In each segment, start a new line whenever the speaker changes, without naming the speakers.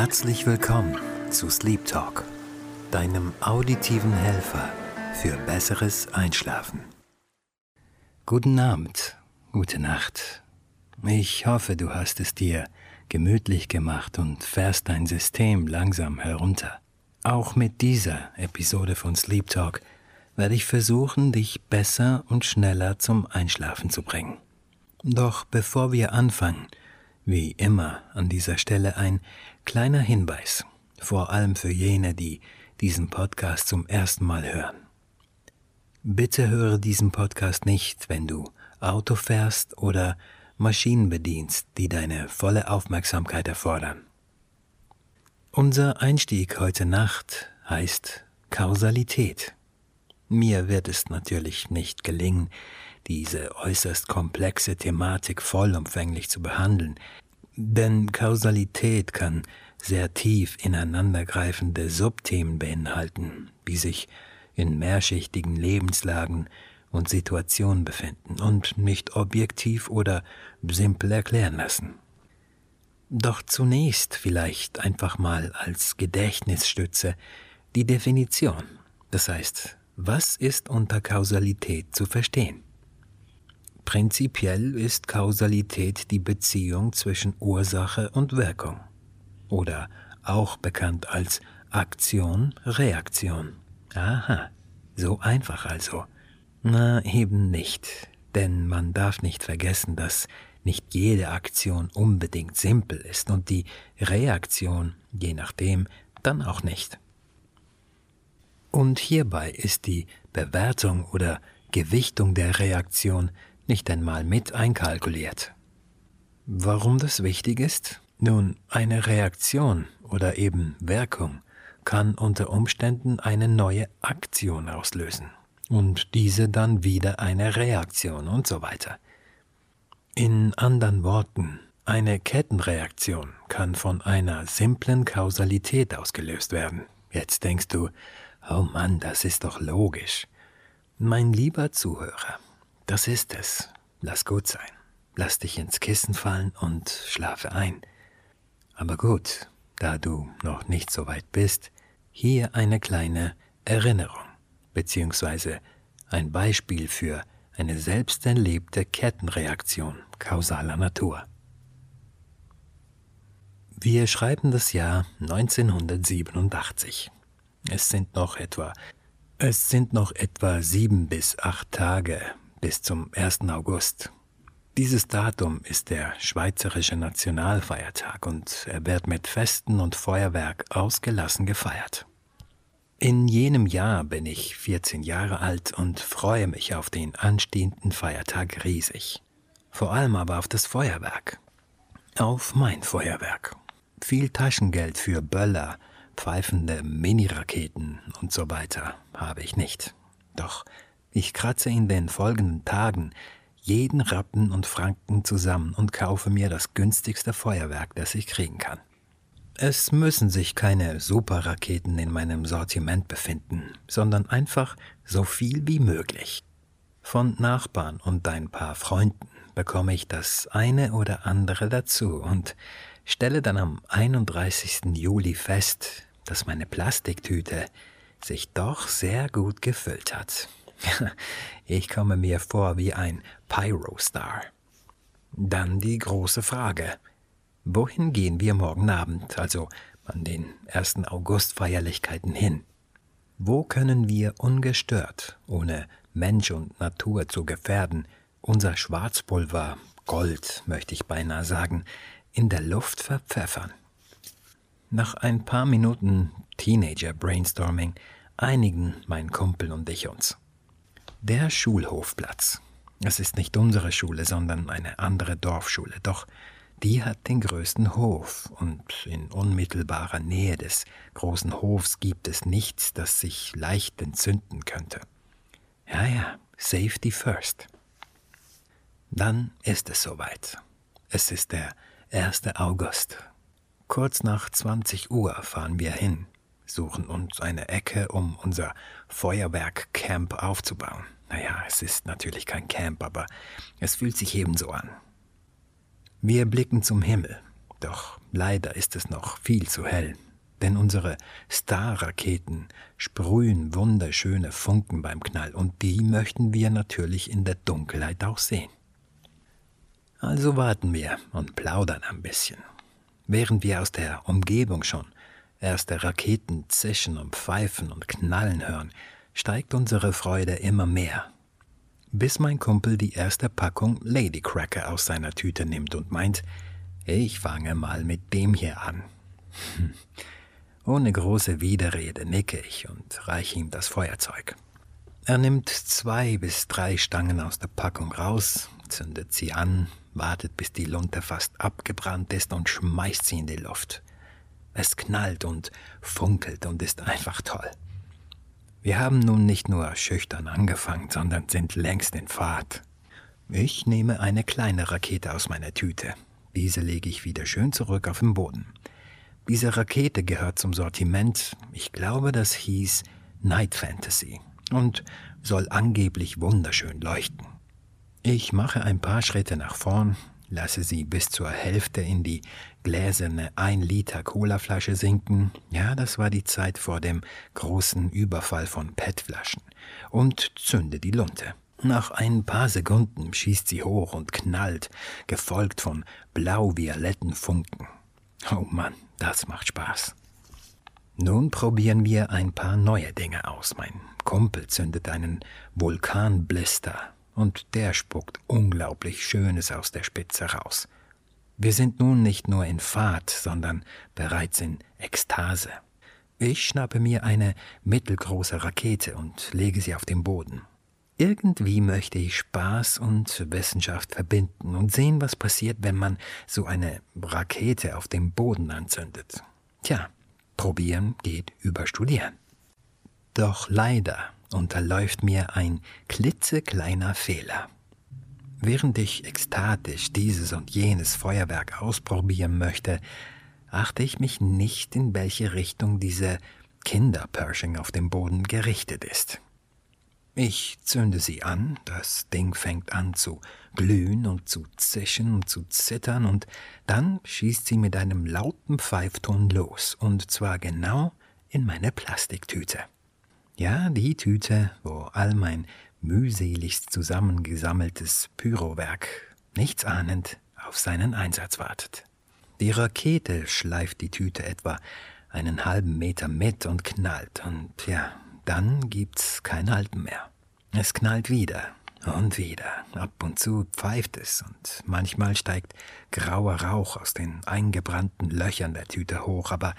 Herzlich willkommen zu Sleep Talk, deinem auditiven Helfer für besseres Einschlafen. Guten Abend, gute Nacht. Ich hoffe, du hast es dir gemütlich gemacht und fährst dein System langsam herunter. Auch mit dieser Episode von Sleep Talk werde ich versuchen, dich besser und schneller zum Einschlafen zu bringen. Doch bevor wir anfangen, wie immer an dieser Stelle ein kleiner Hinweis, vor allem für jene, die diesen Podcast zum ersten Mal hören. Bitte höre diesen Podcast nicht, wenn du Auto fährst oder Maschinen bedienst, die deine volle Aufmerksamkeit erfordern. Unser Einstieg heute Nacht heißt Kausalität. Mir wird es natürlich nicht gelingen, diese äußerst komplexe Thematik vollumfänglich zu behandeln, denn Kausalität kann sehr tief ineinandergreifende Subthemen beinhalten, die sich in mehrschichtigen Lebenslagen und Situationen befinden und nicht objektiv oder simpel erklären lassen. Doch zunächst vielleicht einfach mal als Gedächtnisstütze die Definition, das heißt, was ist unter Kausalität zu verstehen? Prinzipiell ist Kausalität die Beziehung zwischen Ursache und Wirkung oder auch bekannt als Aktion-Reaktion. Aha, so einfach also. Na eben nicht, denn man darf nicht vergessen, dass nicht jede Aktion unbedingt simpel ist und die Reaktion, je nachdem, dann auch nicht. Und hierbei ist die Bewertung oder Gewichtung der Reaktion nicht einmal mit einkalkuliert. Warum das wichtig ist? Nun, eine Reaktion oder eben Wirkung kann unter Umständen eine neue Aktion auslösen und diese dann wieder eine Reaktion und so weiter. In anderen Worten, eine Kettenreaktion kann von einer simplen Kausalität ausgelöst werden. Jetzt denkst du, oh Mann, das ist doch logisch. Mein lieber Zuhörer, das ist es. Lass gut sein. Lass dich ins Kissen fallen und schlafe ein. Aber gut, da du noch nicht so weit bist, hier eine kleine Erinnerung beziehungsweise ein Beispiel für eine selbst erlebte Kettenreaktion kausaler Natur. Wir schreiben das Jahr 1987. Es sind noch etwa es sind noch etwa sieben bis acht Tage bis zum 1. August. Dieses Datum ist der schweizerische Nationalfeiertag und er wird mit Festen und Feuerwerk ausgelassen gefeiert. In jenem Jahr bin ich 14 Jahre alt und freue mich auf den anstehenden Feiertag riesig. Vor allem aber auf das Feuerwerk. Auf mein Feuerwerk. Viel Taschengeld für Böller, pfeifende Miniraketen und so weiter habe ich nicht. Doch ich kratze in den folgenden Tagen jeden Rappen und Franken zusammen und kaufe mir das günstigste Feuerwerk, das ich kriegen kann. Es müssen sich keine Superraketen in meinem Sortiment befinden, sondern einfach so viel wie möglich. Von Nachbarn und ein paar Freunden bekomme ich das eine oder andere dazu und stelle dann am 31. Juli fest, dass meine Plastiktüte sich doch sehr gut gefüllt hat. Ich komme mir vor wie ein Pyrostar. Dann die große Frage. Wohin gehen wir morgen Abend, also an den 1. August-Feierlichkeiten hin? Wo können wir ungestört, ohne Mensch und Natur zu gefährden, unser Schwarzpulver, Gold, möchte ich beinahe sagen, in der Luft verpfeffern? Nach ein paar Minuten Teenager-Brainstorming einigen mein Kumpel und ich uns. Der Schulhofplatz. Es ist nicht unsere Schule, sondern eine andere Dorfschule, doch die hat den größten Hof, und in unmittelbarer Nähe des großen Hofs gibt es nichts, das sich leicht entzünden könnte. Ja, ja, Safety first. Dann ist es soweit. Es ist der 1. August. Kurz nach 20 Uhr fahren wir hin suchen uns eine Ecke, um unser Feuerwerk-Camp aufzubauen. Naja, es ist natürlich kein Camp, aber es fühlt sich ebenso an. Wir blicken zum Himmel. Doch leider ist es noch viel zu hell, denn unsere Star-Raketen sprühen wunderschöne Funken beim Knall und die möchten wir natürlich in der Dunkelheit auch sehen. Also warten wir und plaudern ein bisschen. Während wir aus der Umgebung schon erste Raketen zischen und pfeifen und knallen hören, steigt unsere Freude immer mehr. Bis mein Kumpel die erste Packung Ladycracker aus seiner Tüte nimmt und meint, ich fange mal mit dem hier an. Hm. Ohne große Widerrede nicke ich und reiche ihm das Feuerzeug. Er nimmt zwei bis drei Stangen aus der Packung raus, zündet sie an, wartet, bis die Lunte fast abgebrannt ist und schmeißt sie in die Luft. Es knallt und funkelt und ist einfach toll. Wir haben nun nicht nur schüchtern angefangen, sondern sind längst in Fahrt. Ich nehme eine kleine Rakete aus meiner Tüte. Diese lege ich wieder schön zurück auf den Boden. Diese Rakete gehört zum Sortiment, ich glaube, das hieß Night Fantasy und soll angeblich wunderschön leuchten. Ich mache ein paar Schritte nach vorn, lasse sie bis zur Hälfte in die gläserne 1 Liter Colaflasche sinken. Ja, das war die Zeit vor dem großen Überfall von PET-Flaschen. Und zünde die Lunte. Nach ein paar Sekunden schießt sie hoch und knallt, gefolgt von blau-violetten Funken. Oh Mann, das macht Spaß. Nun probieren wir ein paar neue Dinge aus. Mein Kumpel zündet einen Vulkanblister und der spuckt unglaublich Schönes aus der Spitze raus. Wir sind nun nicht nur in Fahrt, sondern bereits in Ekstase. Ich schnappe mir eine mittelgroße Rakete und lege sie auf den Boden. Irgendwie möchte ich Spaß und Wissenschaft verbinden und sehen, was passiert, wenn man so eine Rakete auf dem Boden anzündet. Tja, probieren geht über studieren. Doch leider unterläuft mir ein klitzekleiner Fehler. Während ich ekstatisch dieses und jenes Feuerwerk ausprobieren möchte, achte ich mich nicht, in welche Richtung diese Kinderpershing auf dem Boden gerichtet ist. Ich zünde sie an, das Ding fängt an zu glühen und zu zischen und zu zittern, und dann schießt sie mit einem lauten Pfeifton los, und zwar genau in meine Plastiktüte. Ja, die Tüte, wo all mein mühseligst zusammengesammeltes Pyrowerk, nichts ahnend, auf seinen Einsatz wartet. Die Rakete schleift die Tüte etwa einen halben Meter mit und knallt, und ja, dann gibt's kein Halten mehr. Es knallt wieder und wieder. Ab und zu pfeift es und manchmal steigt grauer Rauch aus den eingebrannten Löchern der Tüte hoch, aber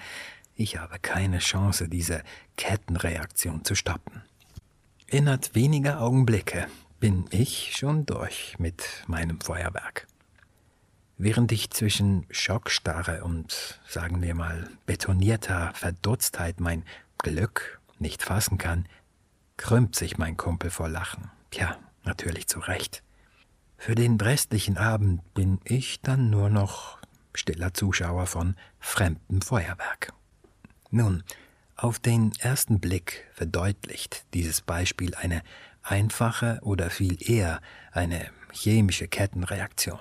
ich habe keine Chance, diese Kettenreaktion zu stoppen. Innerhalb weniger Augenblicke bin ich schon durch mit meinem Feuerwerk. Während ich zwischen Schockstarre und, sagen wir mal, betonierter Verdutztheit mein Glück nicht fassen kann, krümmt sich mein Kumpel vor Lachen. Tja, natürlich zu Recht. Für den restlichen Abend bin ich dann nur noch stiller Zuschauer von fremdem Feuerwerk. Nun, auf den ersten Blick verdeutlicht dieses Beispiel eine einfache oder viel eher eine chemische Kettenreaktion.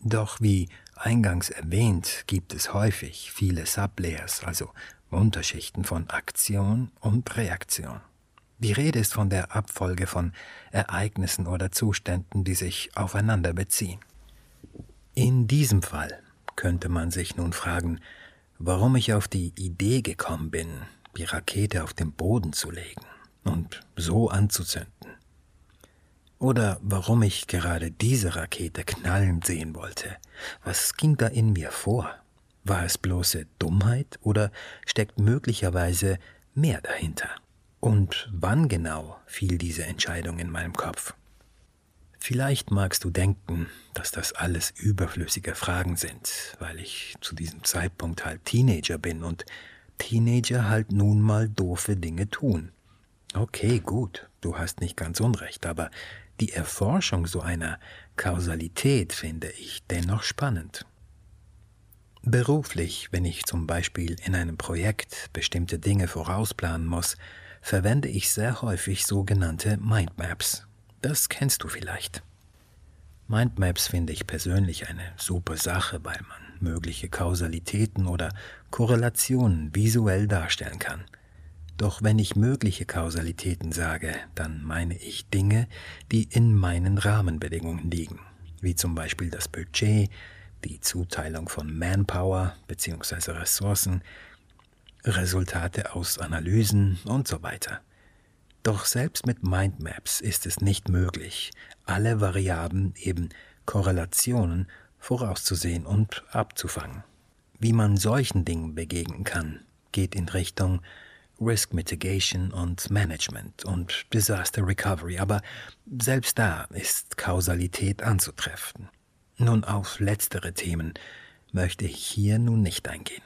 Doch wie eingangs erwähnt, gibt es häufig viele Sublayers, also Unterschichten von Aktion und Reaktion. Die Rede ist von der Abfolge von Ereignissen oder Zuständen, die sich aufeinander beziehen. In diesem Fall könnte man sich nun fragen, warum ich auf die Idee gekommen bin, die Rakete auf den Boden zu legen und so anzuzünden. Oder warum ich gerade diese Rakete knallen sehen wollte. Was ging da in mir vor? War es bloße Dummheit oder steckt möglicherweise mehr dahinter? Und wann genau fiel diese Entscheidung in meinem Kopf? Vielleicht magst du denken, dass das alles überflüssige Fragen sind, weil ich zu diesem Zeitpunkt halt Teenager bin und Teenager halt nun mal doofe Dinge tun. Okay, gut, du hast nicht ganz unrecht, aber die Erforschung so einer Kausalität finde ich dennoch spannend. Beruflich, wenn ich zum Beispiel in einem Projekt bestimmte Dinge vorausplanen muss, verwende ich sehr häufig sogenannte Mindmaps, das kennst du vielleicht. Mindmaps finde ich persönlich eine super Sache, weil man mögliche Kausalitäten oder Korrelationen visuell darstellen kann. Doch wenn ich mögliche Kausalitäten sage, dann meine ich Dinge, die in meinen Rahmenbedingungen liegen, wie zum Beispiel das Budget, die Zuteilung von Manpower bzw. Ressourcen, Resultate aus Analysen und so weiter. Doch selbst mit Mindmaps ist es nicht möglich, alle Variablen, eben Korrelationen, vorauszusehen und abzufangen. Wie man solchen Dingen begegnen kann, geht in Richtung Risk Mitigation und Management und Disaster Recovery, aber selbst da ist Kausalität anzutreffen. Nun auf letztere Themen möchte ich hier nun nicht eingehen.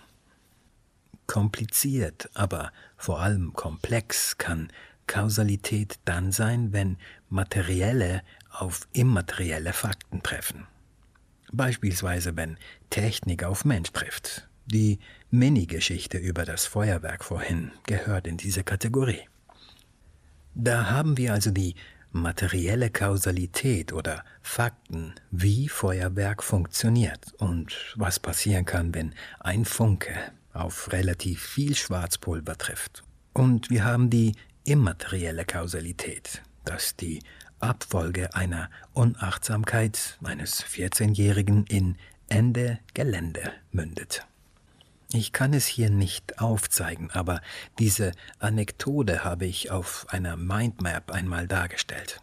Kompliziert, aber vor allem komplex kann Kausalität dann sein, wenn materielle auf immaterielle Fakten treffen. Beispielsweise wenn Technik auf Mensch trifft. Die Mini-Geschichte über das Feuerwerk vorhin gehört in diese Kategorie. Da haben wir also die materielle Kausalität oder Fakten, wie Feuerwerk funktioniert und was passieren kann, wenn ein Funke auf relativ viel Schwarzpulver trifft. Und wir haben die immaterielle Kausalität, dass die Abfolge einer Unachtsamkeit eines 14-Jährigen in Ende Gelände mündet. Ich kann es hier nicht aufzeigen, aber diese Anekdote habe ich auf einer Mindmap einmal dargestellt.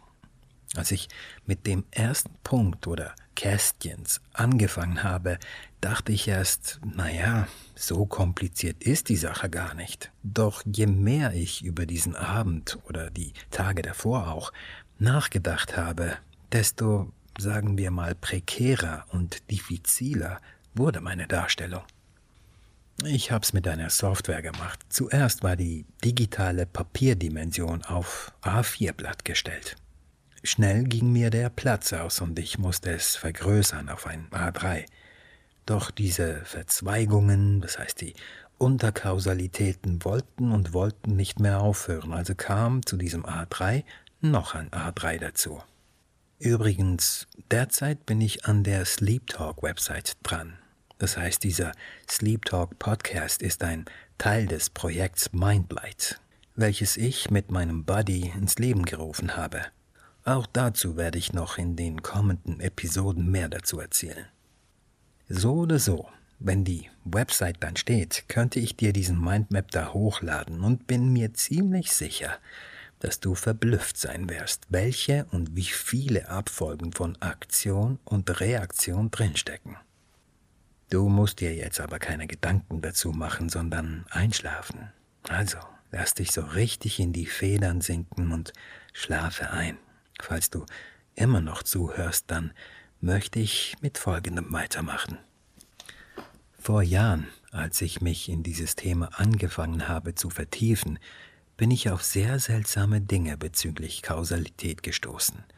Als ich mit dem ersten Punkt oder Kästchens angefangen habe, dachte ich erst, naja, so kompliziert ist die Sache gar nicht. Doch je mehr ich über diesen Abend oder die Tage davor auch nachgedacht habe, desto, sagen wir mal, prekärer und diffiziler wurde meine Darstellung. Ich hab's mit einer Software gemacht. Zuerst war die digitale Papierdimension auf A4-Blatt gestellt. Schnell ging mir der Platz aus und ich musste es vergrößern auf ein A3. Doch diese Verzweigungen, das heißt die Unterkausalitäten wollten und wollten nicht mehr aufhören, also kam zu diesem A3 noch ein A3 dazu. Übrigens, derzeit bin ich an der Sleep Talk Website dran. Das heißt, dieser Sleep Talk Podcast ist ein Teil des Projekts Mindlight, welches ich mit meinem Buddy ins Leben gerufen habe. Auch dazu werde ich noch in den kommenden Episoden mehr dazu erzählen. So oder so, wenn die Website dann steht, könnte ich dir diesen Mindmap da hochladen und bin mir ziemlich sicher, dass du verblüfft sein wirst, welche und wie viele Abfolgen von Aktion und Reaktion drinstecken. Du musst dir jetzt aber keine Gedanken dazu machen, sondern einschlafen. Also, lass dich so richtig in die Federn sinken und schlafe ein. Falls du immer noch zuhörst, dann möchte ich mit Folgendem weitermachen. Vor Jahren, als ich mich in dieses Thema angefangen habe zu vertiefen, bin ich auf sehr seltsame Dinge bezüglich Kausalität gestoßen –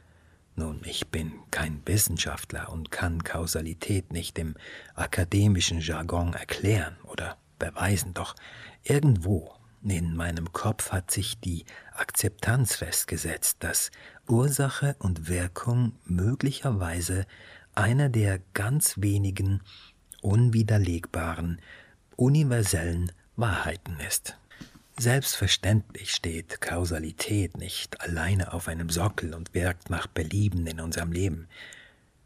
nun, ich bin kein Wissenschaftler und kann Kausalität nicht im akademischen Jargon erklären oder beweisen, doch irgendwo in meinem Kopf hat sich die Akzeptanz festgesetzt, dass Ursache und Wirkung möglicherweise einer der ganz wenigen unwiderlegbaren, universellen Wahrheiten ist. Selbstverständlich steht Kausalität nicht alleine auf einem Sockel und wirkt nach Belieben in unserem Leben.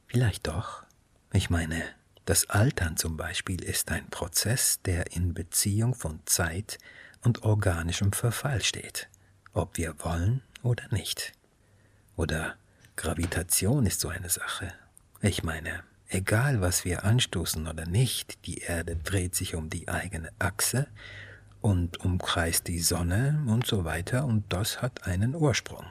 Vielleicht doch. Ich meine, das Altern zum Beispiel ist ein Prozess, der in Beziehung von Zeit und organischem Verfall steht, ob wir wollen oder nicht. Oder Gravitation ist so eine Sache. Ich meine, egal was wir anstoßen oder nicht, die Erde dreht sich um die eigene Achse und umkreist die Sonne und so weiter und das hat einen Ursprung.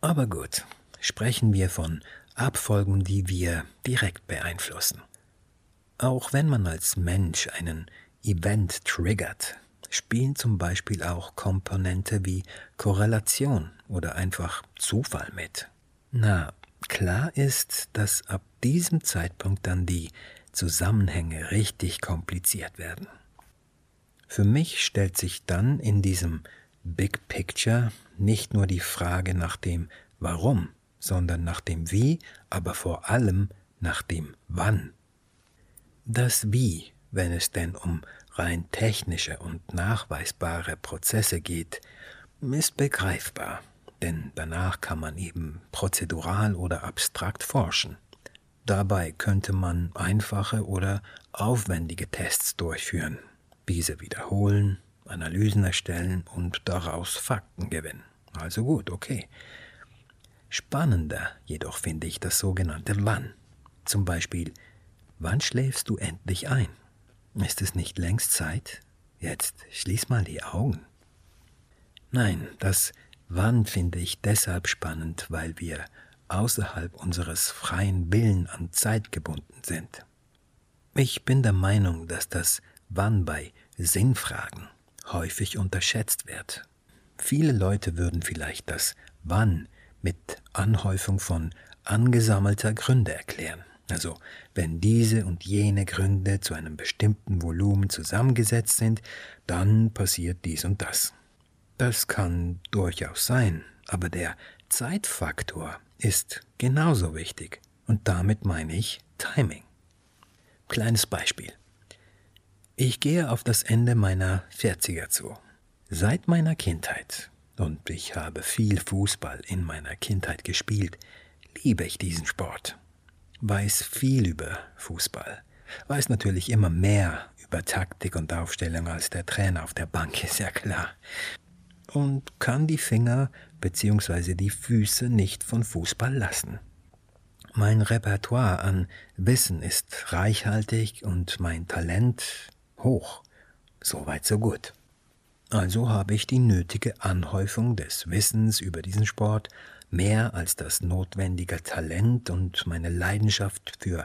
Aber gut, sprechen wir von Abfolgen, die wir direkt beeinflussen. Auch wenn man als Mensch einen Event triggert, spielen zum Beispiel auch Komponente wie Korrelation oder einfach Zufall mit. Na, klar ist, dass ab diesem Zeitpunkt dann die Zusammenhänge richtig kompliziert werden. Für mich stellt sich dann in diesem Big Picture nicht nur die Frage nach dem Warum, sondern nach dem Wie, aber vor allem nach dem Wann. Das Wie, wenn es denn um rein technische und nachweisbare Prozesse geht, ist begreifbar, denn danach kann man eben prozedural oder abstrakt forschen. Dabei könnte man einfache oder aufwendige Tests durchführen, diese wiederholen, Analysen erstellen und daraus Fakten gewinnen. Also gut, okay. Spannender jedoch finde ich das sogenannte Wann. Zum Beispiel, wann schläfst du endlich ein? Ist es nicht längst Zeit? Jetzt schließ mal die Augen. Nein, das Wann finde ich deshalb spannend, weil wir außerhalb unseres freien Willen an Zeit gebunden sind. Ich bin der Meinung, dass das Wann bei Sinnfragen häufig unterschätzt wird. Viele Leute würden vielleicht das Wann mit Anhäufung von angesammelter Gründe erklären. Also wenn diese und jene Gründe zu einem bestimmten Volumen zusammengesetzt sind, dann passiert dies und das. Das kann durchaus sein, aber der Zeitfaktor ist genauso wichtig. Und damit meine ich Timing. Kleines Beispiel. Ich gehe auf das Ende meiner 40er zu. Seit meiner Kindheit, und ich habe viel Fußball in meiner Kindheit gespielt, liebe ich diesen Sport. Weiß viel über Fußball. Weiß natürlich immer mehr über Taktik und Aufstellung als der Trainer auf der Bank, ist ja klar. Und kann die Finger bzw. die Füße nicht von Fußball lassen. Mein Repertoire an Wissen ist reichhaltig und mein Talent hoch. Soweit so gut. Also habe ich die nötige Anhäufung des Wissens über diesen Sport, mehr als das notwendige Talent und meine Leidenschaft für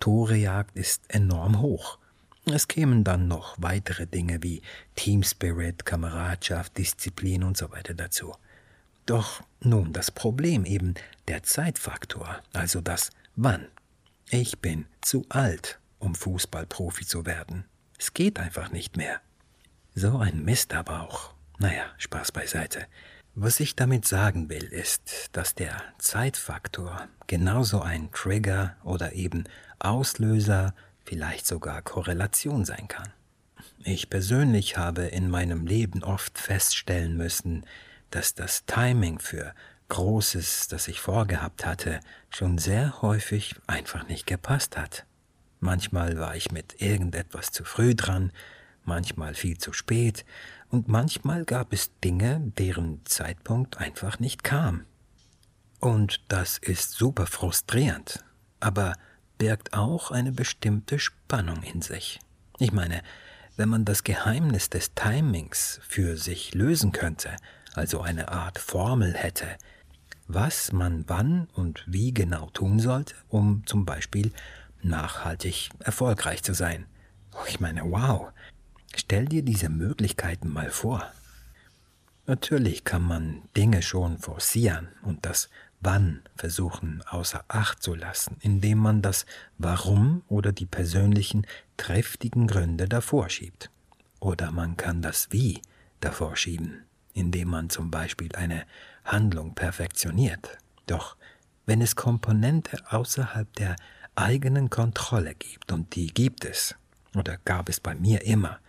Torejagd ist enorm hoch. Es kämen dann noch weitere Dinge wie Team Spirit, Kameradschaft, Disziplin und so weiter dazu. Doch nun das Problem eben der Zeitfaktor, also das Wann. Ich bin zu alt, um Fußballprofi zu werden. Es geht einfach nicht mehr. So ein Mist aber auch. Naja, Spaß beiseite. Was ich damit sagen will, ist, dass der Zeitfaktor genauso ein Trigger oder eben Auslöser, vielleicht sogar Korrelation sein kann. Ich persönlich habe in meinem Leben oft feststellen müssen, dass das Timing für Großes, das ich vorgehabt hatte, schon sehr häufig einfach nicht gepasst hat. Manchmal war ich mit irgendetwas zu früh dran, manchmal viel zu spät, und manchmal gab es Dinge, deren Zeitpunkt einfach nicht kam. Und das ist super frustrierend, aber birgt auch eine bestimmte Spannung in sich. Ich meine, wenn man das Geheimnis des Timings für sich lösen könnte, also eine Art Formel hätte, was man wann und wie genau tun sollte, um zum Beispiel nachhaltig erfolgreich zu sein. Ich meine, wow, stell dir diese Möglichkeiten mal vor. Natürlich kann man Dinge schon forcieren und das Wann versuchen außer Acht zu lassen, indem man das Warum oder die persönlichen triftigen Gründe davor schiebt. Oder man kann das Wie davor schieben, indem man zum Beispiel eine Handlung perfektioniert. Doch wenn es Komponente außerhalb der eigenen Kontrolle gibt, und die gibt es, oder gab es bei mir immer,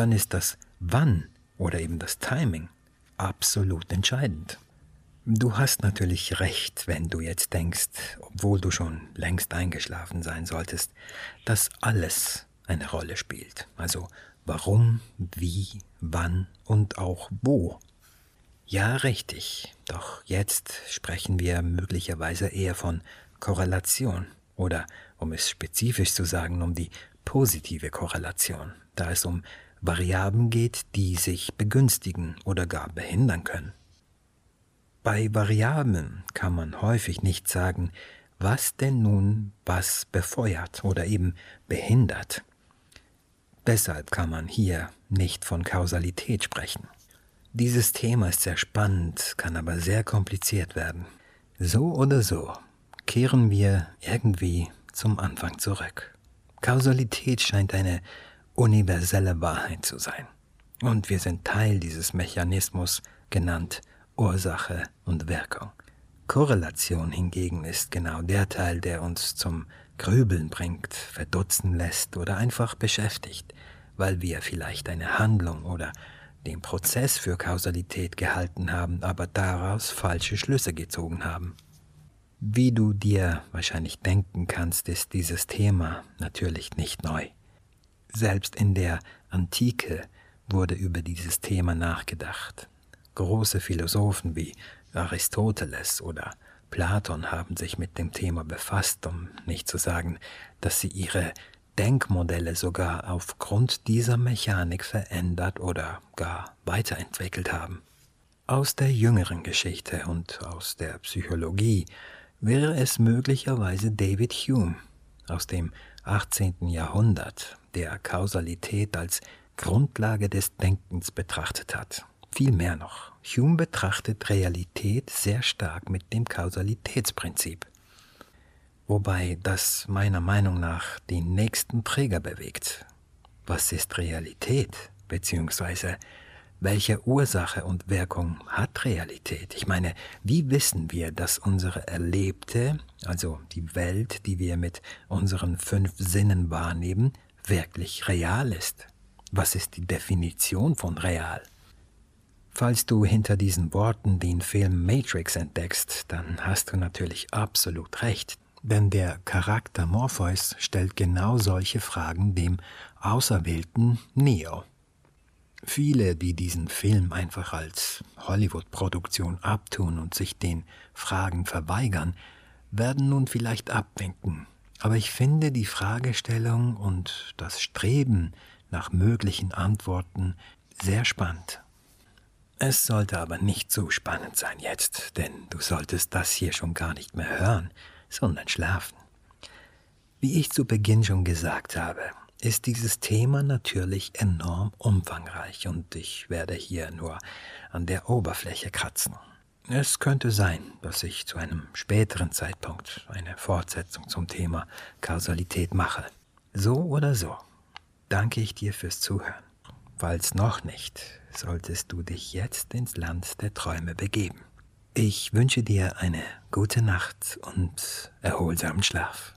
dann ist das Wann oder eben das Timing absolut entscheidend. Du hast natürlich recht, wenn du jetzt denkst, obwohl du schon längst eingeschlafen sein solltest, dass alles eine Rolle spielt. Also warum, wie, wann und auch wo. Ja, richtig. Doch jetzt sprechen wir möglicherweise eher von Korrelation oder, um es spezifisch zu sagen, um die positive Korrelation, da es um Variablen geht, die sich begünstigen oder gar behindern können. Bei Variablen kann man häufig nicht sagen, was denn nun was befeuert oder eben behindert. Deshalb kann man hier nicht von Kausalität sprechen. Dieses Thema ist sehr spannend, kann aber sehr kompliziert werden. So oder so kehren wir irgendwie zum Anfang zurück. Kausalität scheint eine universelle Wahrheit zu sein. Und wir sind Teil dieses Mechanismus genannt Ursache und Wirkung. Korrelation hingegen ist genau der Teil, der uns zum Grübeln bringt, verdutzen lässt oder einfach beschäftigt, weil wir vielleicht eine Handlung oder den Prozess für Kausalität gehalten haben, aber daraus falsche Schlüsse gezogen haben. Wie du dir wahrscheinlich denken kannst, ist dieses Thema natürlich nicht neu. Selbst in der Antike wurde über dieses Thema nachgedacht. Große Philosophen wie Aristoteles oder Platon haben sich mit dem Thema befasst, um nicht zu sagen, dass sie ihre Denkmodelle sogar aufgrund dieser Mechanik verändert oder gar weiterentwickelt haben. Aus der jüngeren Geschichte und aus der Psychologie wäre es möglicherweise David Hume aus dem 18. Jahrhundert, der Kausalität als Grundlage des Denkens betrachtet hat. Viel mehr noch, Hume betrachtet Realität sehr stark mit dem Kausalitätsprinzip, wobei das meiner Meinung nach den nächsten Träger bewegt. Was ist Realität? Beziehungsweise welche Ursache und Wirkung hat Realität? Ich meine, wie wissen wir, dass unsere erlebte, also die Welt, die wir mit unseren fünf Sinnen wahrnehmen, wirklich real ist? Was ist die Definition von real? Falls du hinter diesen Worten den Film Matrix entdeckst, dann hast du natürlich absolut recht, denn der Charakter Morpheus stellt genau solche Fragen dem auserwählten Neo. Viele, die diesen Film einfach als Hollywood-Produktion abtun und sich den Fragen verweigern, werden nun vielleicht abwinken. Aber ich finde die Fragestellung und das Streben nach möglichen Antworten sehr spannend. Es sollte aber nicht so spannend sein jetzt, denn du solltest das hier schon gar nicht mehr hören, sondern schlafen. Wie ich zu Beginn schon gesagt habe, ist dieses Thema natürlich enorm umfangreich und ich werde hier nur an der Oberfläche kratzen. Es könnte sein, dass ich zu einem späteren Zeitpunkt eine Fortsetzung zum Thema Kausalität mache. So oder so, danke ich dir fürs Zuhören. Falls noch nicht, solltest du dich jetzt ins Land der Träume begeben. Ich wünsche dir eine gute Nacht und erholsamen Schlaf.